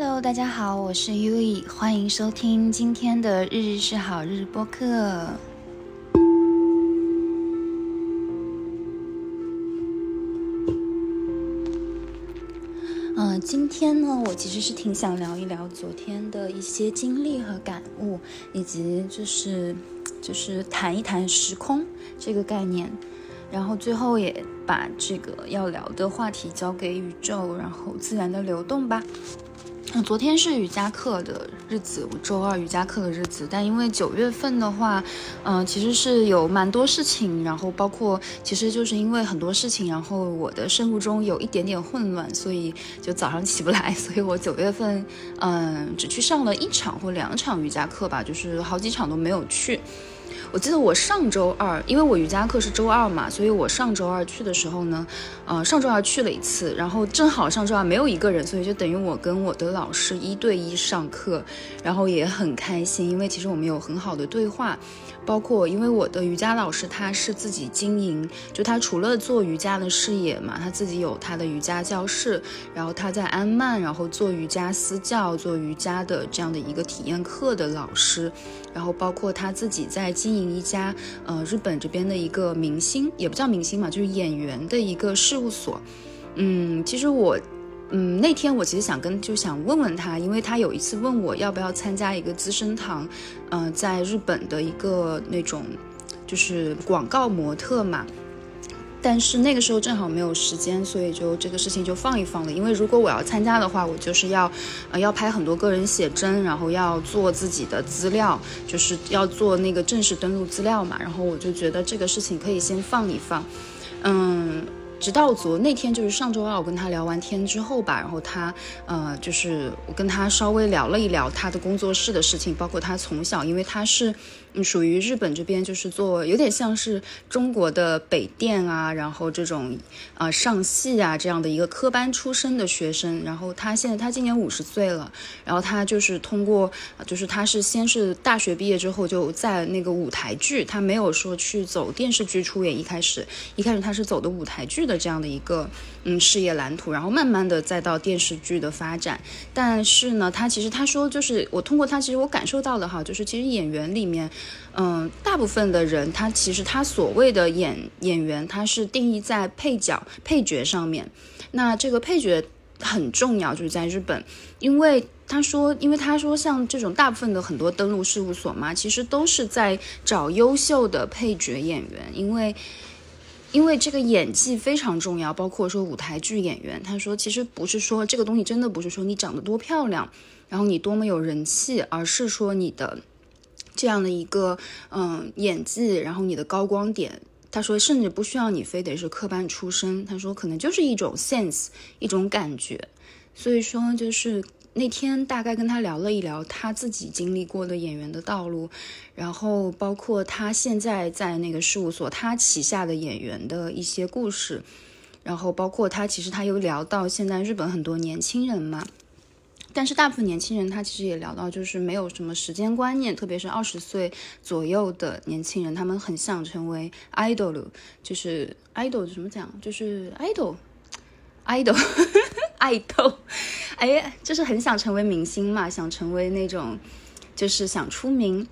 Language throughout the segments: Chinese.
Hello，大家好，我是 U E，欢迎收听今天的日日是好日播客。嗯，今天呢，我其实是挺想聊一聊昨天的一些经历和感悟，以及就是就是谈一谈时空这个概念，然后最后也把这个要聊的话题交给宇宙，然后自然的流动吧。我，昨天是瑜伽课的日子，我周二瑜伽课的日子。但因为九月份的话，嗯，其实是有蛮多事情，然后包括其实就是因为很多事情，然后我的生物钟有一点点混乱，所以就早上起不来，所以我九月份嗯只去上了一场或两场瑜伽课吧，就是好几场都没有去。我记得我上周二，因为我瑜伽课是周二嘛，所以我上周二去的时候呢，呃，上周二去了一次，然后正好上周二没有一个人，所以就等于我跟我的老师一对一上课，然后也很开心，因为其实我们有很好的对话。包括，因为我的瑜伽老师他是自己经营，就他除了做瑜伽的事业嘛，他自己有他的瑜伽教室，然后他在安曼，然后做瑜伽私教，做瑜伽的这样的一个体验课的老师，然后包括他自己在经营一家呃日本这边的一个明星，也不叫明星嘛，就是演员的一个事务所。嗯，其实我。嗯，那天我其实想跟就想问问他，因为他有一次问我要不要参加一个资生堂，嗯，在日本的一个那种就是广告模特嘛，但是那个时候正好没有时间，所以就这个事情就放一放了。因为如果我要参加的话，我就是要呃要拍很多个人写真，然后要做自己的资料，就是要做那个正式登录资料嘛，然后我就觉得这个事情可以先放一放，嗯。直到昨那天，就是上周二，我跟他聊完天之后吧，然后他，呃，就是我跟他稍微聊了一聊他的工作室的事情，包括他从小，因为他是。属于日本这边就是做有点像是中国的北电啊，然后这种啊上戏啊这样的一个科班出身的学生，然后他现在他今年五十岁了，然后他就是通过就是他是先是大学毕业之后就在那个舞台剧，他没有说去走电视剧出演，一开始一开始他是走的舞台剧的这样的一个嗯事业蓝图，然后慢慢的再到电视剧的发展，但是呢，他其实他说就是我通过他其实我感受到的哈，就是其实演员里面。嗯，大部分的人，他其实他所谓的演演员，他是定义在配角、配角上面。那这个配角很重要，就是在日本，因为他说，因为他说，像这种大部分的很多登录事务所嘛，其实都是在找优秀的配角演员，因为因为这个演技非常重要，包括说舞台剧演员。他说，其实不是说这个东西真的不是说你长得多漂亮，然后你多么有人气，而是说你的。这样的一个嗯演技，然后你的高光点，他说甚至不需要你非得是科班出身，他说可能就是一种 sense，一种感觉。所以说就是那天大概跟他聊了一聊他自己经历过的演员的道路，然后包括他现在在那个事务所他旗下的演员的一些故事，然后包括他其实他又聊到现在日本很多年轻人嘛。但是大部分年轻人他其实也聊到，就是没有什么时间观念，特别是二十岁左右的年轻人，他们很想成为 idol，就是 idol 怎么讲？就是 idol，idol，爱豆，哎，就是很想成为明星嘛，想成为那种，就是想出名。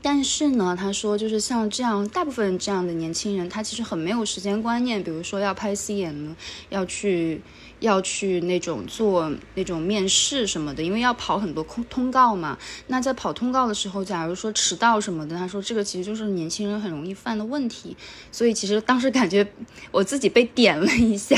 但是呢，他说就是像这样，大部分这样的年轻人，他其实很没有时间观念。比如说要拍 CM，要去要去那种做那种面试什么的，因为要跑很多通通告嘛。那在跑通告的时候，假如说迟到什么的，他说这个其实就是年轻人很容易犯的问题。所以其实当时感觉我自己被点了一下。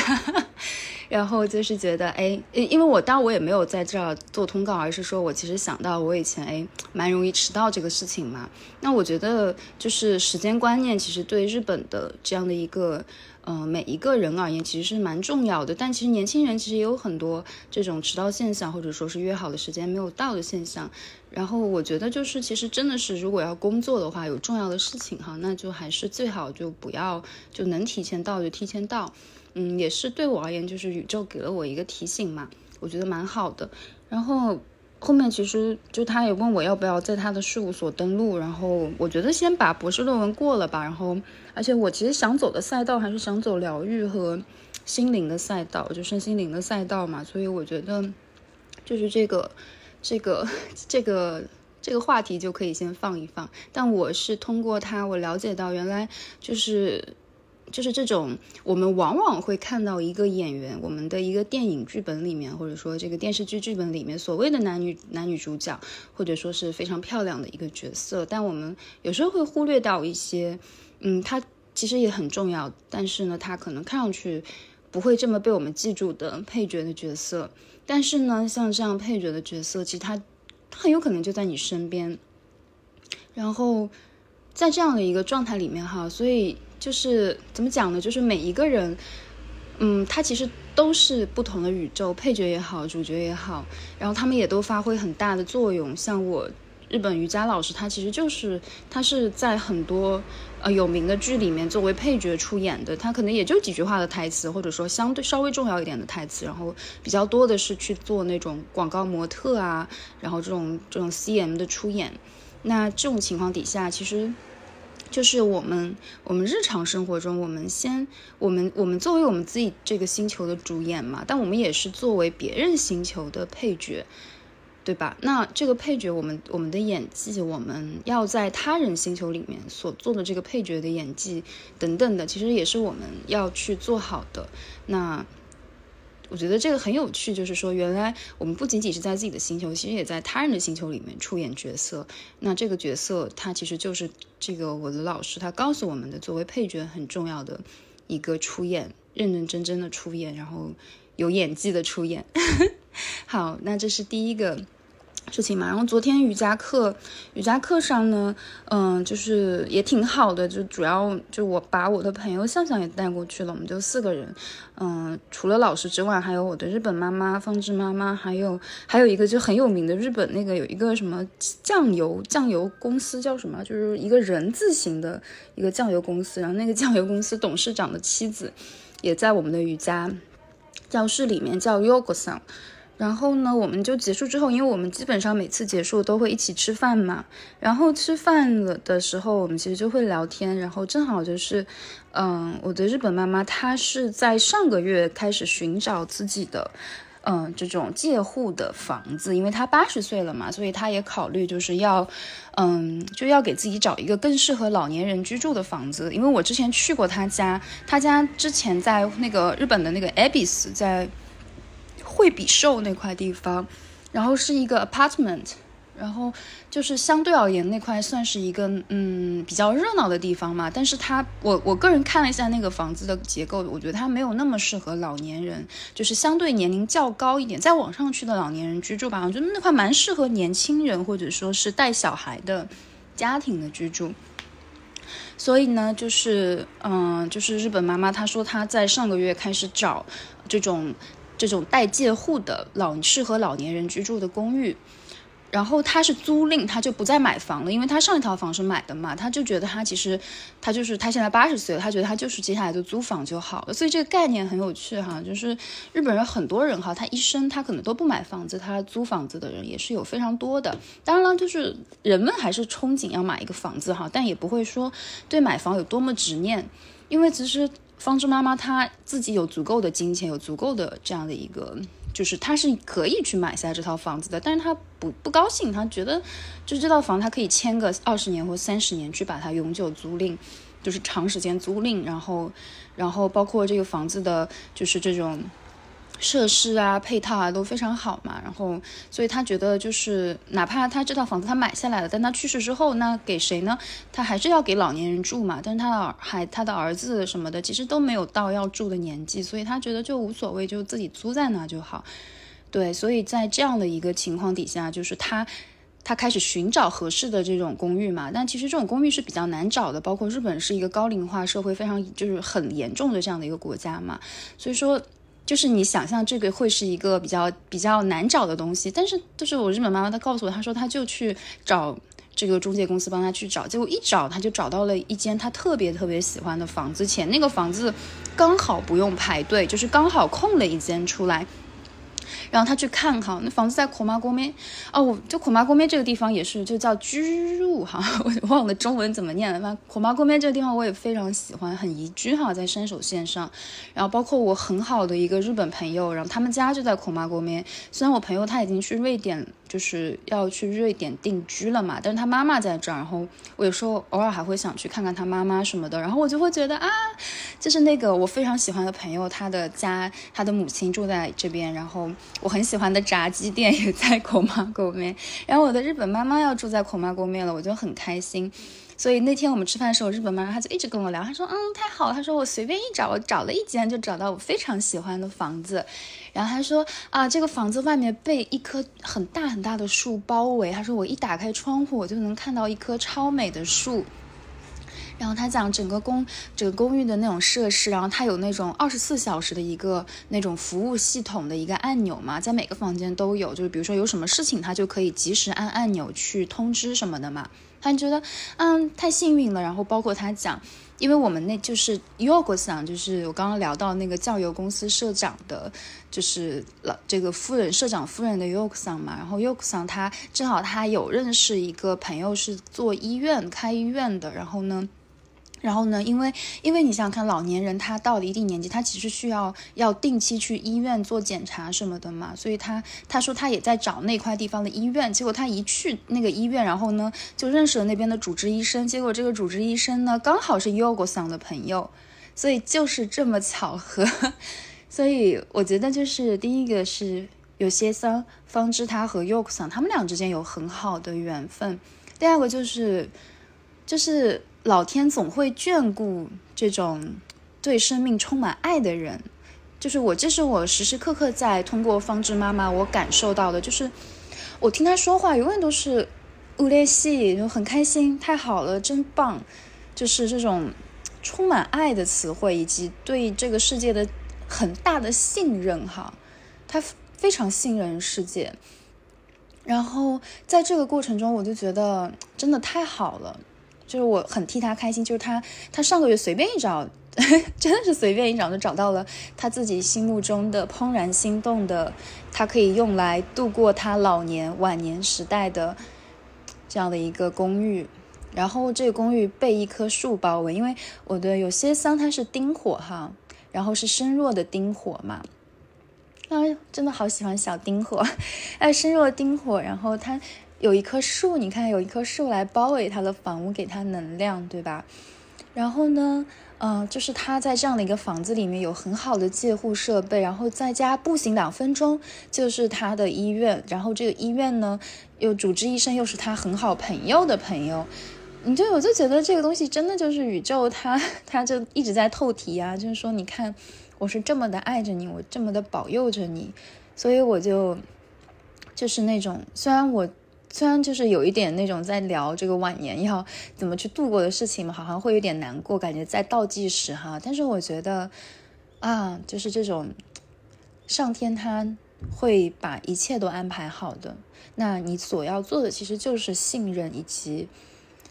然后就是觉得，哎，因为我当然我也没有在这儿做通告，而是说我其实想到我以前，哎，蛮容易迟到这个事情嘛。那我觉得就是时间观念，其实对日本的这样的一个，呃，每一个人而言，其实是蛮重要的。但其实年轻人其实也有很多这种迟到现象，或者说是约好的时间没有到的现象。然后我觉得就是，其实真的是，如果要工作的话，有重要的事情哈，那就还是最好就不要，就能提前到就提前到。嗯，也是对我而言，就是宇宙给了我一个提醒嘛，我觉得蛮好的。然后后面其实就他也问我要不要在他的事务所登录，然后我觉得先把博士论文过了吧。然后，而且我其实想走的赛道还是想走疗愈和心灵的赛道，就身心灵的赛道嘛。所以我觉得。就是这个这个这个这个话题就可以先放一放。但我是通过他，我了解到原来就是。就是这种，我们往往会看到一个演员，我们的一个电影剧本里面，或者说这个电视剧剧本里面，所谓的男女男女主角，或者说是非常漂亮的一个角色，但我们有时候会忽略到一些，嗯，他其实也很重要，但是呢，他可能看上去不会这么被我们记住的配角的角色，但是呢，像这样配角的角色，其实他很有可能就在你身边，然后在这样的一个状态里面哈，所以。就是怎么讲呢？就是每一个人，嗯，他其实都是不同的宇宙，配角也好，主角也好，然后他们也都发挥很大的作用。像我日本瑜伽老师，他其实就是他是在很多呃有名的剧里面作为配角出演的，他可能也就几句话的台词，或者说相对稍微重要一点的台词，然后比较多的是去做那种广告模特啊，然后这种这种 CM 的出演。那这种情况底下，其实。就是我们，我们日常生活中，我们先，我们，我们作为我们自己这个星球的主演嘛，但我们也是作为别人星球的配角，对吧？那这个配角，我们，我们的演技，我们要在他人星球里面所做的这个配角的演技等等的，其实也是我们要去做好的。那。我觉得这个很有趣，就是说，原来我们不仅仅是在自己的星球，其实也在他人的星球里面出演角色。那这个角色，他其实就是这个我的老师他告诉我们的，作为配角很重要的一个出演，认认真真的出演，然后有演技的出演。好，那这是第一个。事情嘛，然后昨天瑜伽课，瑜伽课上呢，嗯，就是也挺好的，就主要就我把我的朋友向向也带过去了，我们就四个人，嗯，除了老师之外，还有我的日本妈妈方志妈妈，还有还有一个就很有名的日本那个有一个什么酱油酱油公司叫什么，就是一个人字形的一个酱油公司，然后那个酱油公司董事长的妻子也在我们的瑜伽教室里面，叫 Yogo 桑。然后呢，我们就结束之后，因为我们基本上每次结束都会一起吃饭嘛。然后吃饭了的时候，我们其实就会聊天。然后正好就是，嗯，我的日本妈妈她是在上个月开始寻找自己的，嗯，这种借户的房子，因为她八十岁了嘛，所以她也考虑就是要，嗯，就要给自己找一个更适合老年人居住的房子。因为我之前去过她家，她家之前在那个日本的那个 Abis 在。惠比寿那块地方，然后是一个 apartment，然后就是相对而言那块算是一个嗯比较热闹的地方嘛。但是它我我个人看了一下那个房子的结构，我觉得它没有那么适合老年人，就是相对年龄较高一点，在网上去的老年人居住吧。我觉得那块蛮适合年轻人或者说是带小孩的家庭的居住。所以呢，就是嗯，就是日本妈妈她说她在上个月开始找这种。这种带借户的老适合老年人居住的公寓，然后他是租赁，他就不再买房了，因为他上一套房是买的嘛，他就觉得他其实他就是他现在八十岁了，他觉得他就是接下来就租房就好了，所以这个概念很有趣哈，就是日本人很多人哈，他一生他可能都不买房子，他租房子的人也是有非常多的，当然了，就是人们还是憧憬要买一个房子哈，但也不会说对买房有多么执念，因为其实。方舟妈妈她自己有足够的金钱，有足够的这样的一个，就是她是可以去买下这套房子的，但是她不不高兴，她觉得就是这套房她可以签个二十年或三十年去把它永久租赁，就是长时间租赁，然后然后包括这个房子的，就是这种。设施啊，配套啊都非常好嘛，然后，所以他觉得就是，哪怕他这套房子他买下来了，但他去世之后，那给谁呢？他还是要给老年人住嘛。但是他的儿还他的儿子什么的，其实都没有到要住的年纪，所以他觉得就无所谓，就自己租在那就好。对，所以在这样的一个情况底下，就是他他开始寻找合适的这种公寓嘛。但其实这种公寓是比较难找的，包括日本是一个高龄化社会非常就是很严重的这样的一个国家嘛，所以说。就是你想象这个会是一个比较比较难找的东西，但是就是我日本妈妈她告诉我，她说她就去找这个中介公司帮她去找，结果一找她就找到了一间她特别特别喜欢的房子，且那个房子刚好不用排队，就是刚好空了一间出来。然后他去看哈，那房子在孔马国面哦，就孔马国面这个地方也是就叫居入哈，我忘了中文怎么念了。反正孔马国面这个地方我也非常喜欢，很宜居哈，在山手线上。然后包括我很好的一个日本朋友，然后他们家就在孔马国面。虽然我朋友他已经去瑞典，就是要去瑞典定居了嘛，但是他妈妈在这儿。然后我有时候偶尔还会想去看看他妈妈什么的。然后我就会觉得啊，就是那个我非常喜欢的朋友，他的家，他的母亲住在这边，然后。我很喜欢的炸鸡店也在孔马沟面，然后我的日本妈妈要住在孔马沟面了，我就很开心。所以那天我们吃饭的时候，日本妈妈她就一直跟我聊，她说：“嗯，太好了。”她说：“我随便一找，我找了一间就找到我非常喜欢的房子。”然后她说：“啊，这个房子外面被一棵很大很大的树包围。”她说：“我一打开窗户，我就能看到一棵超美的树。”然后他讲整个公整个公寓的那种设施，然后它有那种二十四小时的一个那种服务系统的一个按钮嘛，在每个房间都有，就是比如说有什么事情，他就可以及时按按钮去通知什么的嘛。他觉得嗯太幸运了。然后包括他讲，因为我们那就是 Yogo 桑，就是我刚刚聊到那个酱油公司社长的，就是老这个夫人社长夫人的 Yogo 桑嘛。然后 Yogo 桑他正好他有认识一个朋友是做医院开医院的，然后呢。然后呢？因为因为你想看，老年人他到了一定年纪，他其实需要要定期去医院做检查什么的嘛。所以他他说他也在找那块地方的医院。结果他一去那个医院，然后呢就认识了那边的主治医生。结果这个主治医生呢刚好是 Yogo 桑的朋友，所以就是这么巧合。所以我觉得就是第一个是有些桑方知他和 Yogo 桑他们俩之间有很好的缘分。第二个就是就是。老天总会眷顾这种对生命充满爱的人，就是我，这是我时时刻刻在通过方知妈妈我感受到的，就是我听她说话永远都是乌列西，就很开心，太好了，真棒，就是这种充满爱的词汇，以及对这个世界的很大的信任哈，他非常信任世界，然后在这个过程中，我就觉得真的太好了。就是我很替他开心，就是他，他上个月随便一找，真的是随便一找就找到了他自己心目中的怦然心动的，他可以用来度过他老年晚年时代的这样的一个公寓。然后这个公寓被一棵树包围，因为我的有些桑它是丁火哈，然后是身弱的丁火嘛，啊，真的好喜欢小丁火，哎，身弱的丁火，然后它。有一棵树，你看有一棵树来包围他的房屋，给他能量，对吧？然后呢，嗯，就是他在这样的一个房子里面有很好的介护设备，然后在家步行两分钟就是他的医院，然后这个医院呢，有主治医生又是他很好朋友的朋友，你就我就觉得这个东西真的就是宇宙，他他就一直在透题啊，就是说你看我是这么的爱着你，我这么的保佑着你，所以我就就是那种虽然我。虽然就是有一点那种在聊这个晚年要怎么去度过的事情嘛，好像会有点难过，感觉在倒计时哈。但是我觉得啊，就是这种上天他会把一切都安排好的。那你所要做的其实就是信任以及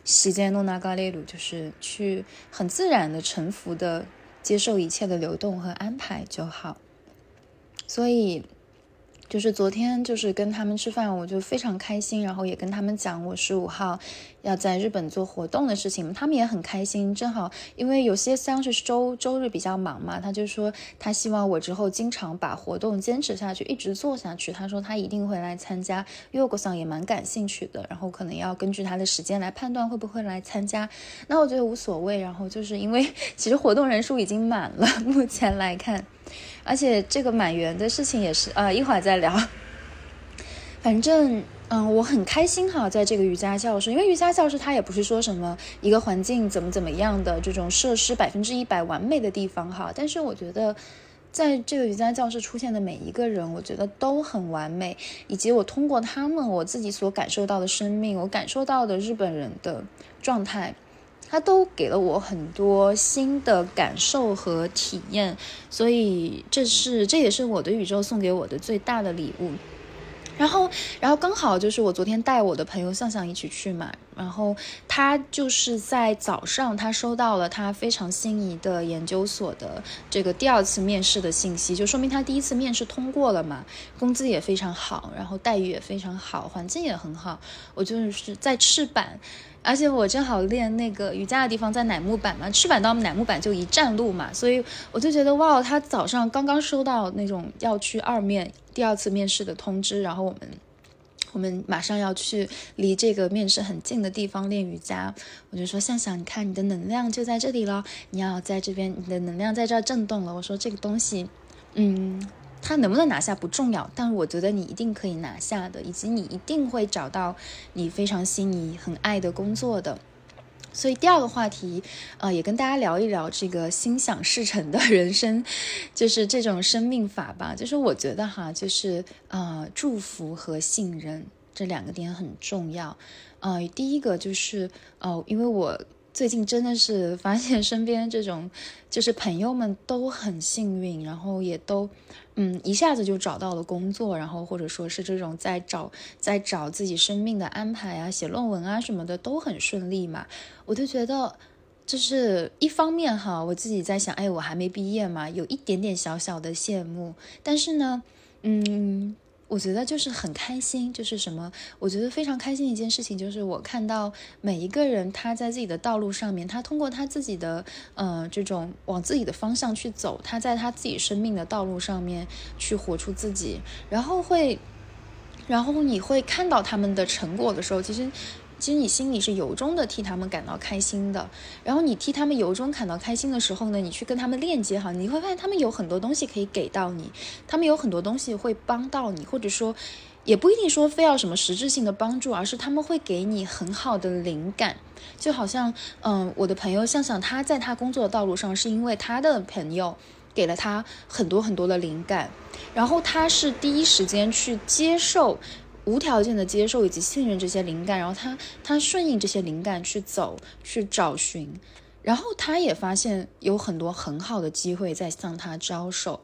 时间诺纳嘎列鲁，就是去很自然的臣服的接受一切的流动和安排就好。所以。就是昨天，就是跟他们吃饭，我就非常开心，然后也跟他们讲我十五号要在日本做活动的事情，他们也很开心。正好因为有些像是周周日比较忙嘛，他就说他希望我之后经常把活动坚持下去，一直做下去。他说他一定会来参加，因为果桑也蛮感兴趣的，然后可能要根据他的时间来判断会不会来参加。那我觉得无所谓，然后就是因为 其实活动人数已经满了，目前来看。而且这个满员的事情也是啊，一会儿再聊。反正嗯，我很开心哈，在这个瑜伽教室，因为瑜伽教室它也不是说什么一个环境怎么怎么样的这种设施百分之一百完美的地方哈。但是我觉得，在这个瑜伽教室出现的每一个人，我觉得都很完美，以及我通过他们我自己所感受到的生命，我感受到的日本人的状态。他都给了我很多新的感受和体验，所以这是这也是我的宇宙送给我的最大的礼物。然后，然后刚好就是我昨天带我的朋友向向一起去嘛，然后他就是在早上，他收到了他非常心仪的研究所的这个第二次面试的信息，就说明他第一次面试通过了嘛，工资也非常好，然后待遇也非常好，环境也很好。我就是在赤坂。而且我正好练那个瑜伽的地方在乃木坂嘛，赤坂到乃木坂就一站路嘛，所以我就觉得哇，他早上刚刚收到那种要去二面第二次面试的通知，然后我们我们马上要去离这个面试很近的地方练瑜伽，我就说向向，你看你的能量就在这里了，你要在这边，你的能量在这儿震动了。我说这个东西，嗯。他能不能拿下不重要，但我觉得你一定可以拿下的，以及你一定会找到你非常心仪、很爱的工作的。所以第二个话题，呃，也跟大家聊一聊这个心想事成的人生，就是这种生命法吧。就是我觉得哈，就是呃，祝福和信任这两个点很重要。呃，第一个就是呃，因为我。最近真的是发现身边这种，就是朋友们都很幸运，然后也都，嗯，一下子就找到了工作，然后或者说是这种在找在找自己生命的安排啊，写论文啊什么的都很顺利嘛。我就觉得，就是一方面哈，我自己在想，哎，我还没毕业嘛，有一点点小小的羡慕，但是呢，嗯。我觉得就是很开心，就是什么？我觉得非常开心的一件事情，就是我看到每一个人他在自己的道路上面，他通过他自己的呃这种往自己的方向去走，他在他自己生命的道路上面去活出自己，然后会，然后你会看到他们的成果的时候，其实。其实你心里是由衷的替他们感到开心的，然后你替他们由衷感到开心的时候呢，你去跟他们链接哈，你会发现他们有很多东西可以给到你，他们有很多东西会帮到你，或者说，也不一定说非要什么实质性的帮助，而是他们会给你很好的灵感，就好像，嗯，我的朋友向向他在他工作的道路上，是因为他的朋友给了他很多很多的灵感，然后他是第一时间去接受。无条件的接受以及信任这些灵感，然后他他顺应这些灵感去走去找寻，然后他也发现有很多很好的机会在向他招手，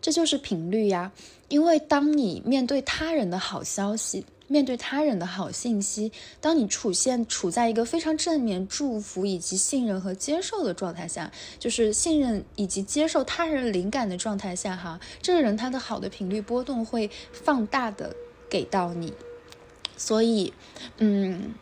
这就是频率呀。因为当你面对他人的好消息，面对他人的好信息，当你处现处在一个非常正面祝福以及信任和接受的状态下，就是信任以及接受他人灵感的状态下，哈，这个人他的好的频率波动会放大的。给到你，所以，嗯，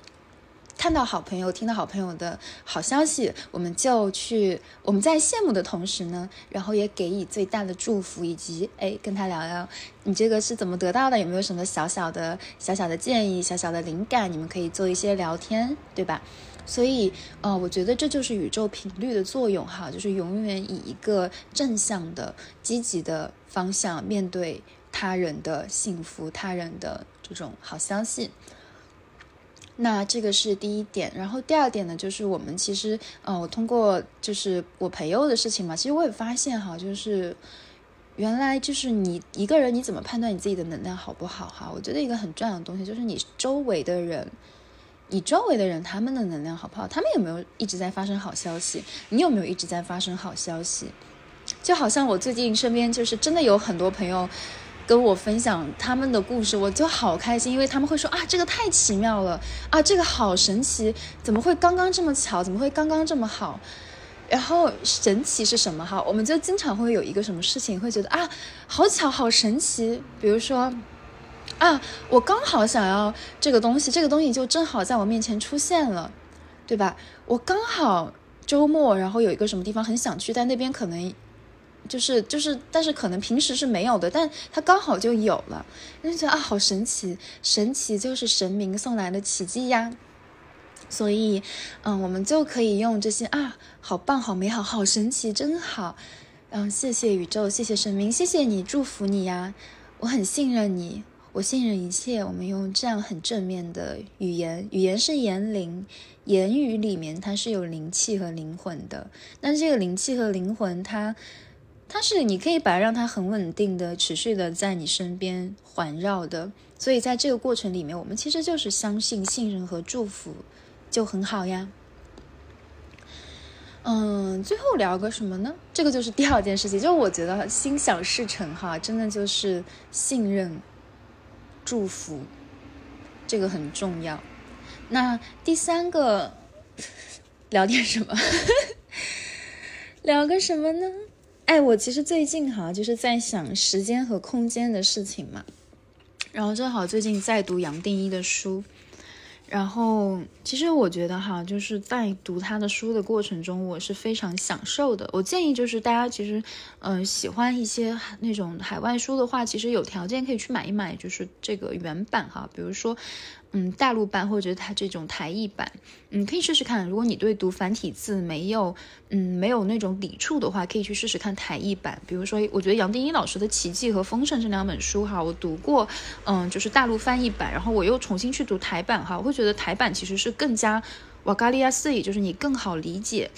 看到好朋友，听到好朋友的好消息，我们就去，我们在羡慕的同时呢，然后也给予最大的祝福，以及哎，跟他聊聊你这个是怎么得到的，有没有什么小小的、小小的建议、小小的灵感，你们可以做一些聊天，对吧？所以，呃，我觉得这就是宇宙频率的作用哈，就是永远以一个正向的、积极的方向面对。他人的幸福，他人的这种好消息，那这个是第一点。然后第二点呢，就是我们其实，呃，我通过就是我朋友的事情嘛，其实我也发现哈，就是原来就是你一个人你怎么判断你自己的能量好不好哈？我觉得一个很重要的东西就是你周围的人，你周围的人他们的能量好不好？他们有没有一直在发生好消息？你有没有一直在发生好消息？就好像我最近身边就是真的有很多朋友。跟我分享他们的故事，我就好开心，因为他们会说啊，这个太奇妙了啊，这个好神奇，怎么会刚刚这么巧？怎么会刚刚这么好？然后神奇是什么哈？我们就经常会有一个什么事情，会觉得啊，好巧，好神奇。比如说啊，我刚好想要这个东西，这个东西就正好在我面前出现了，对吧？我刚好周末，然后有一个什么地方很想去，但那边可能。就是就是，但是可能平时是没有的，但它刚好就有了，就觉得啊，好神奇！神奇就是神明送来的奇迹呀。所以，嗯，我们就可以用这些啊，好棒，好美好，好神奇，真好。嗯，谢谢宇宙，谢谢神明，谢谢你，祝福你呀！我很信任你，我信任一切。我们用这样很正面的语言，语言是言灵，言语里面它是有灵气和灵魂的。那这个灵气和灵魂，它它是你可以把让它很稳定的、持续的在你身边环绕的，所以在这个过程里面，我们其实就是相信、信任和祝福，就很好呀。嗯，最后聊个什么呢？这个就是第二件事情，就是我觉得心想事成哈，真的就是信任、祝福，这个很重要。那第三个 聊点什么？聊个什么呢？哎，我其实最近哈就是在想时间和空间的事情嘛，然后正好最近在读杨定一的书。然后，其实我觉得哈，就是在读他的书的过程中，我是非常享受的。我建议就是大家其实，嗯，喜欢一些那种海外书的话，其实有条件可以去买一买，就是这个原版哈，比如说。嗯，大陆版或者它这种台译版，嗯，可以试试看。如果你对读繁体字没有，嗯，没有那种抵触的话，可以去试试看台译版。比如说，我觉得杨定一老师的《奇迹》和《丰盛》这两本书哈，我读过，嗯，就是大陆翻译版，然后我又重新去读台版哈，我会觉得台版其实是更加瓦嘎利亚斯，也就是你更好理解，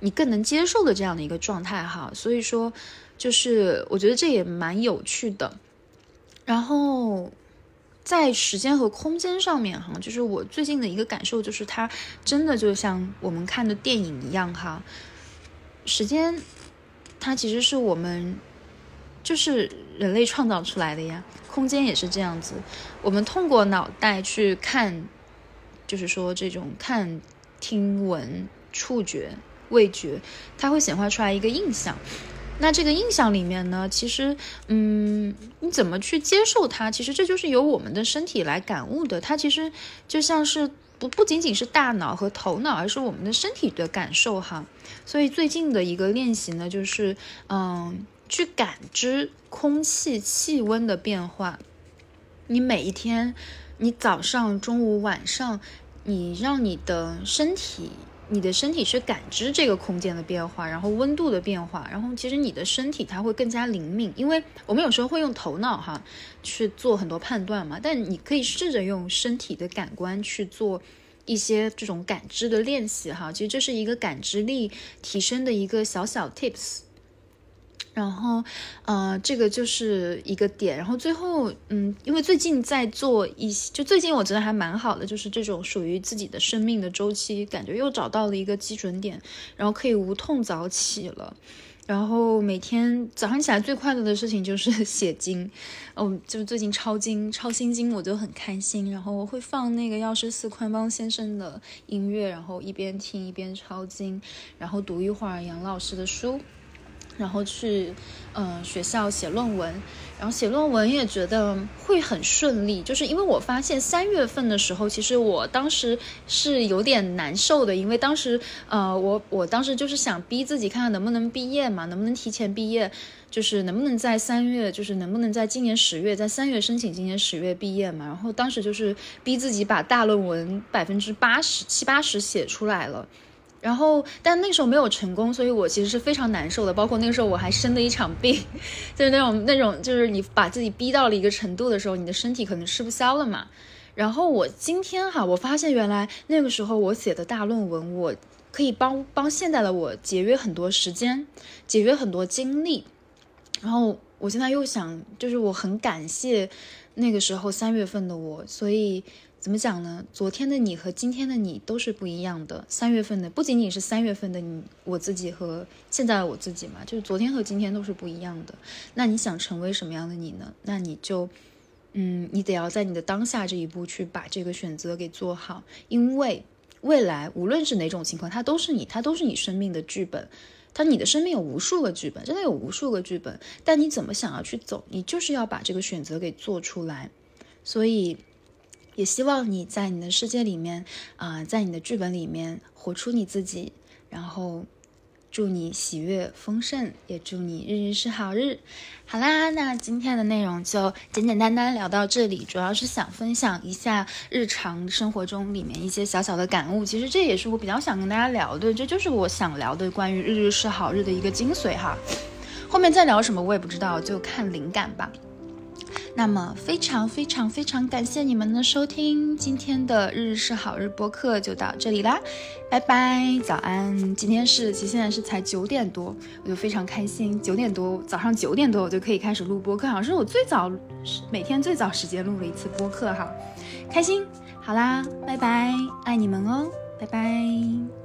你更能接受的这样的一个状态哈。所以说，就是我觉得这也蛮有趣的。然后。在时间和空间上面，哈，就是我最近的一个感受，就是它真的就像我们看的电影一样，哈。时间，它其实是我们，就是人类创造出来的呀。空间也是这样子，我们通过脑袋去看，就是说这种看、听闻、触觉、味觉，它会显化出来一个印象。那这个印象里面呢，其实，嗯，你怎么去接受它？其实这就是由我们的身体来感悟的。它其实就像是不不仅仅是大脑和头脑，而是我们的身体的感受哈。所以最近的一个练习呢，就是嗯，去感知空气气温的变化。你每一天，你早上、中午、晚上，你让你的身体。你的身体去感知这个空间的变化，然后温度的变化，然后其实你的身体它会更加灵敏，因为我们有时候会用头脑哈去做很多判断嘛，但你可以试着用身体的感官去做一些这种感知的练习哈，其实这是一个感知力提升的一个小小 tips。然后，呃，这个就是一个点。然后最后，嗯，因为最近在做一些，就最近我觉得还蛮好的，就是这种属于自己的生命的周期，感觉又找到了一个基准点，然后可以无痛早起了。然后每天早上起来最快乐的事情就是 写经，嗯，就是最近抄经、抄心经，我就很开心。然后我会放那个药师寺宽邦先生的音乐，然后一边听一边抄经，然后读一会儿杨老师的书。然后去，嗯，学校写论文，然后写论文也觉得会很顺利，就是因为我发现三月份的时候，其实我当时是有点难受的，因为当时，呃，我我当时就是想逼自己看看能不能毕业嘛，能不能提前毕业，就是能不能在三月，就是能不能在今年十月，在三月申请今年十月毕业嘛，然后当时就是逼自己把大论文百分之八十七八十写出来了。然后，但那时候没有成功，所以我其实是非常难受的。包括那个时候我还生了一场病，就是那种那种，就是你把自己逼到了一个程度的时候，你的身体可能吃不消了嘛。然后我今天哈，我发现原来那个时候我写的大论文，我可以帮帮现在的我节约很多时间，节约很多精力。然后我现在又想，就是我很感谢那个时候三月份的我，所以。怎么讲呢？昨天的你和今天的你都是不一样的。三月份的不仅仅是三月份的你，我自己和现在的我自己嘛，就是昨天和今天都是不一样的。那你想成为什么样的你呢？那你就，嗯，你得要在你的当下这一步去把这个选择给做好，因为未来无论是哪种情况，它都是你，它都是你生命的剧本。它你的生命有无数个剧本，真的有无数个剧本。但你怎么想要去走，你就是要把这个选择给做出来。所以。也希望你在你的世界里面，啊，在你的剧本里面活出你自己，然后祝你喜悦丰盛，也祝你日日是好日。好啦，那今天的内容就简简单单聊到这里，主要是想分享一下日常生活中里面一些小小的感悟。其实这也是我比较想跟大家聊的，这就是我想聊的关于日日是好日的一个精髓哈。后面再聊什么我也不知道，就看灵感吧。那么非常非常非常感谢你们的收听，今天的日日是好日播客就到这里啦，拜拜，早安。今天是其实现在是才九点多，我就非常开心，九点多早上九点多我就可以开始录播客，好像是我最早每天最早时间录了一次播客哈，开心。好啦，拜拜，爱你们哦，拜拜。